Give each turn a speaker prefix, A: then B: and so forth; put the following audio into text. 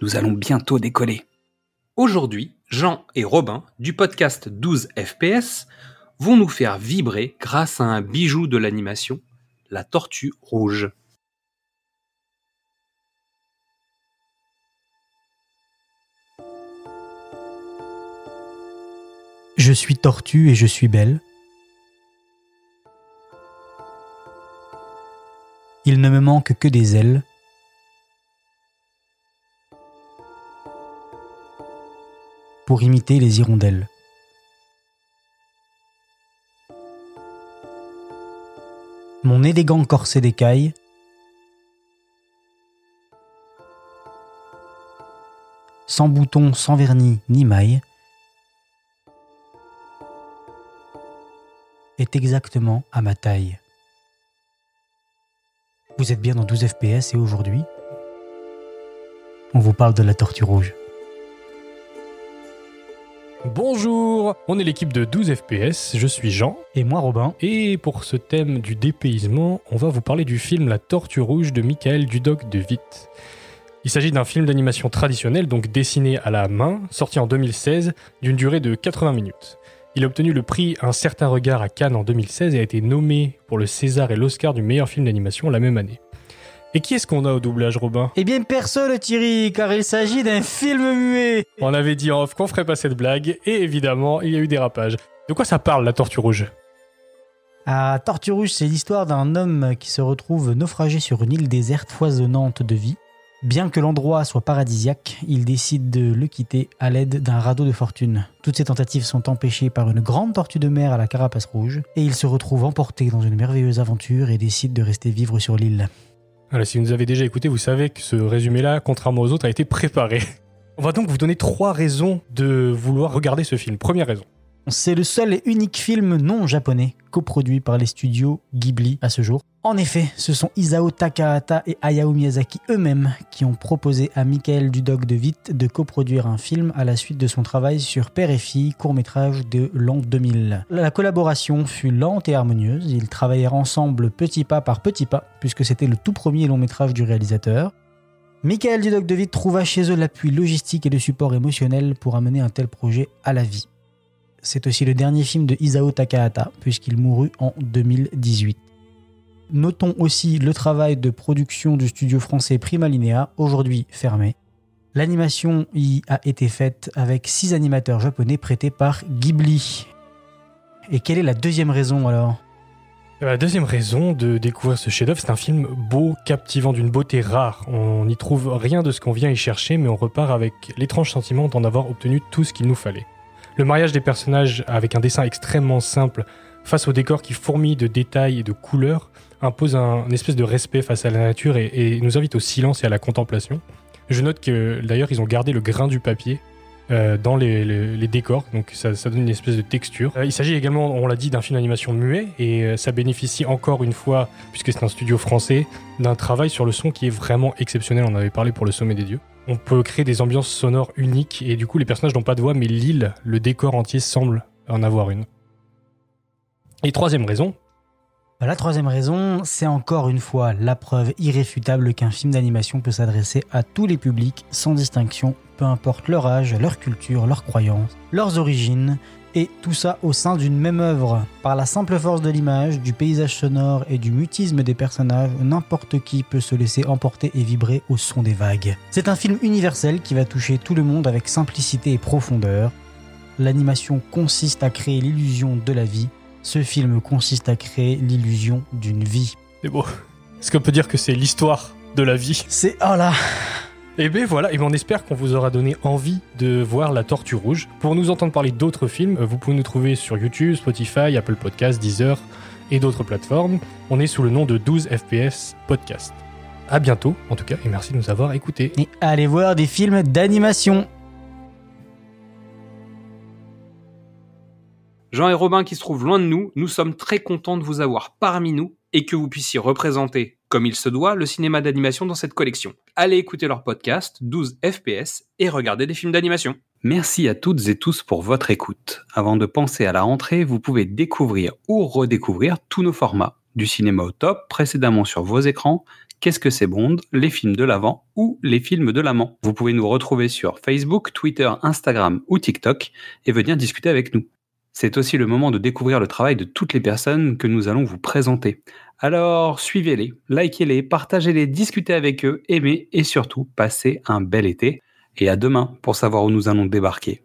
A: nous allons bientôt décoller. Aujourd'hui, Jean et Robin du podcast 12 FPS vont nous faire vibrer grâce à un bijou de l'animation, la tortue rouge.
B: Je suis tortue et je suis belle. Il ne me manque que des ailes. Pour imiter les hirondelles. Mon élégant corset d'écaille sans boutons, sans vernis ni mailles, est exactement à ma taille. Vous êtes bien dans 12 FPS et aujourd'hui, on vous parle de la tortue rouge.
C: Bonjour, on est l'équipe de 12 FPS, je suis Jean.
B: Et moi Robin.
C: Et pour ce thème du dépaysement, on va vous parler du film La Tortue Rouge de Michael Dudoc de Witt. Il s'agit d'un film d'animation traditionnel, donc dessiné à la main, sorti en 2016, d'une durée de 80 minutes. Il a obtenu le prix Un certain regard à Cannes en 2016 et a été nommé pour le César et l'Oscar du meilleur film d'animation la même année. Et qui est-ce qu'on a au doublage, Robin?
B: Eh bien, personne, Thierry, car il s'agit d'un film muet.
C: On avait dit en off qu'on ferait pas cette blague, et évidemment, il y a eu des rapages. De quoi ça parle, la tortue rouge?
B: Ah, Tortue Rouge, c'est l'histoire d'un homme qui se retrouve naufragé sur une île déserte foisonnante de vie. Bien que l'endroit soit paradisiaque, il décide de le quitter à l'aide d'un radeau de fortune. Toutes ses tentatives sont empêchées par une grande tortue de mer à la carapace rouge, et il se retrouve emporté dans une merveilleuse aventure et décide de rester vivre sur l'île.
C: Alors, si vous nous avez déjà écouté, vous savez que ce résumé-là, contrairement aux autres, a été préparé. On va donc vous donner trois raisons de vouloir regarder ce film. Première raison.
B: C'est le seul et unique film non japonais coproduit par les studios Ghibli à ce jour. En effet, ce sont Isao Takahata et Hayao Miyazaki eux-mêmes qui ont proposé à Michael Dudok de Witt de coproduire un film à la suite de son travail sur Père et fille, court-métrage de l'an 2000. La collaboration fut lente et harmonieuse, ils travaillèrent ensemble petit pas par petit pas, puisque c'était le tout premier long-métrage du réalisateur. Michael Dudok de Witt trouva chez eux l'appui logistique et le support émotionnel pour amener un tel projet à la vie. C'est aussi le dernier film de Isao Takahata, puisqu'il mourut en 2018. Notons aussi le travail de production du studio français Prima Linea, aujourd'hui fermé. L'animation y a été faite avec six animateurs japonais prêtés par Ghibli. Et quelle est la deuxième raison alors?
C: La deuxième raison de découvrir ce chef-d'œuvre, c'est un film beau, captivant, d'une beauté rare. On n'y trouve rien de ce qu'on vient y chercher, mais on repart avec l'étrange sentiment d'en avoir obtenu tout ce qu'il nous fallait. Le mariage des personnages avec un dessin extrêmement simple face au décor qui fourmille de détails et de couleurs impose un, espèce de respect face à la nature et, nous invite au silence et à la contemplation. Je note que d'ailleurs ils ont gardé le grain du papier euh, dans les, décors, donc ça, donne une espèce de texture. Euh, il s'agit également, on l'a dit, d'un film d'animation muet et euh, ça bénéficie encore une fois, puisque c'est un studio français, d'un travail sur le son qui est vraiment exceptionnel. On avait parlé pour le Sommet des Dieux on peut créer des ambiances sonores uniques et du coup les personnages n'ont pas de voix mais l'île, le décor entier semble en avoir une. Et troisième raison.
B: Bah, la troisième raison, c'est encore une fois la preuve irréfutable qu'un film d'animation peut s'adresser à tous les publics sans distinction, peu importe leur âge, leur culture, leurs croyances, leurs origines, et tout ça au sein d'une même œuvre. Par la simple force de l'image, du paysage sonore et du mutisme des personnages, n'importe qui peut se laisser emporter et vibrer au son des vagues. C'est un film universel qui va toucher tout le monde avec simplicité et profondeur. L'animation consiste à créer l'illusion de la vie. Ce film consiste à créer l'illusion d'une vie.
C: C'est beau. Est-ce qu'on peut dire que c'est l'histoire de la vie?
B: C'est... Oh là
C: Et bien voilà, et ben on espère qu'on vous aura donné envie de voir La Tortue Rouge. Pour nous entendre parler d'autres films, euh, vous pouvez nous trouver sur YouTube, Spotify, Apple Podcasts, Deezer et d'autres plateformes. On est sous le nom de 12 FPS Podcast. À bientôt, en tout cas, et merci de nous avoir écoutés.
B: Et allez voir des films d'animation.
A: Jean et Robin qui se trouvent loin de nous, nous sommes très contents de vous avoir parmi nous et que vous puissiez représenter, comme il se doit, le cinéma d'animation dans cette collection. Allez écouter leur podcast 12 FPS et regarder des films d'animation. Merci à toutes et tous pour votre écoute. Avant de penser à la rentrée, vous pouvez découvrir ou redécouvrir tous nos formats. Du cinéma au top, précédemment sur vos écrans, Qu'est-ce que c'est Bond, les films de l'avant ou les films de l'amant. Vous pouvez nous retrouver sur Facebook, Twitter, Instagram ou TikTok et venir discuter avec nous. C'est aussi le moment de découvrir le travail de toutes les personnes que nous allons vous présenter. Alors suivez-les, likez-les, partagez-les, discutez avec eux, aimez et surtout passez un bel été. Et à demain pour savoir où nous allons débarquer.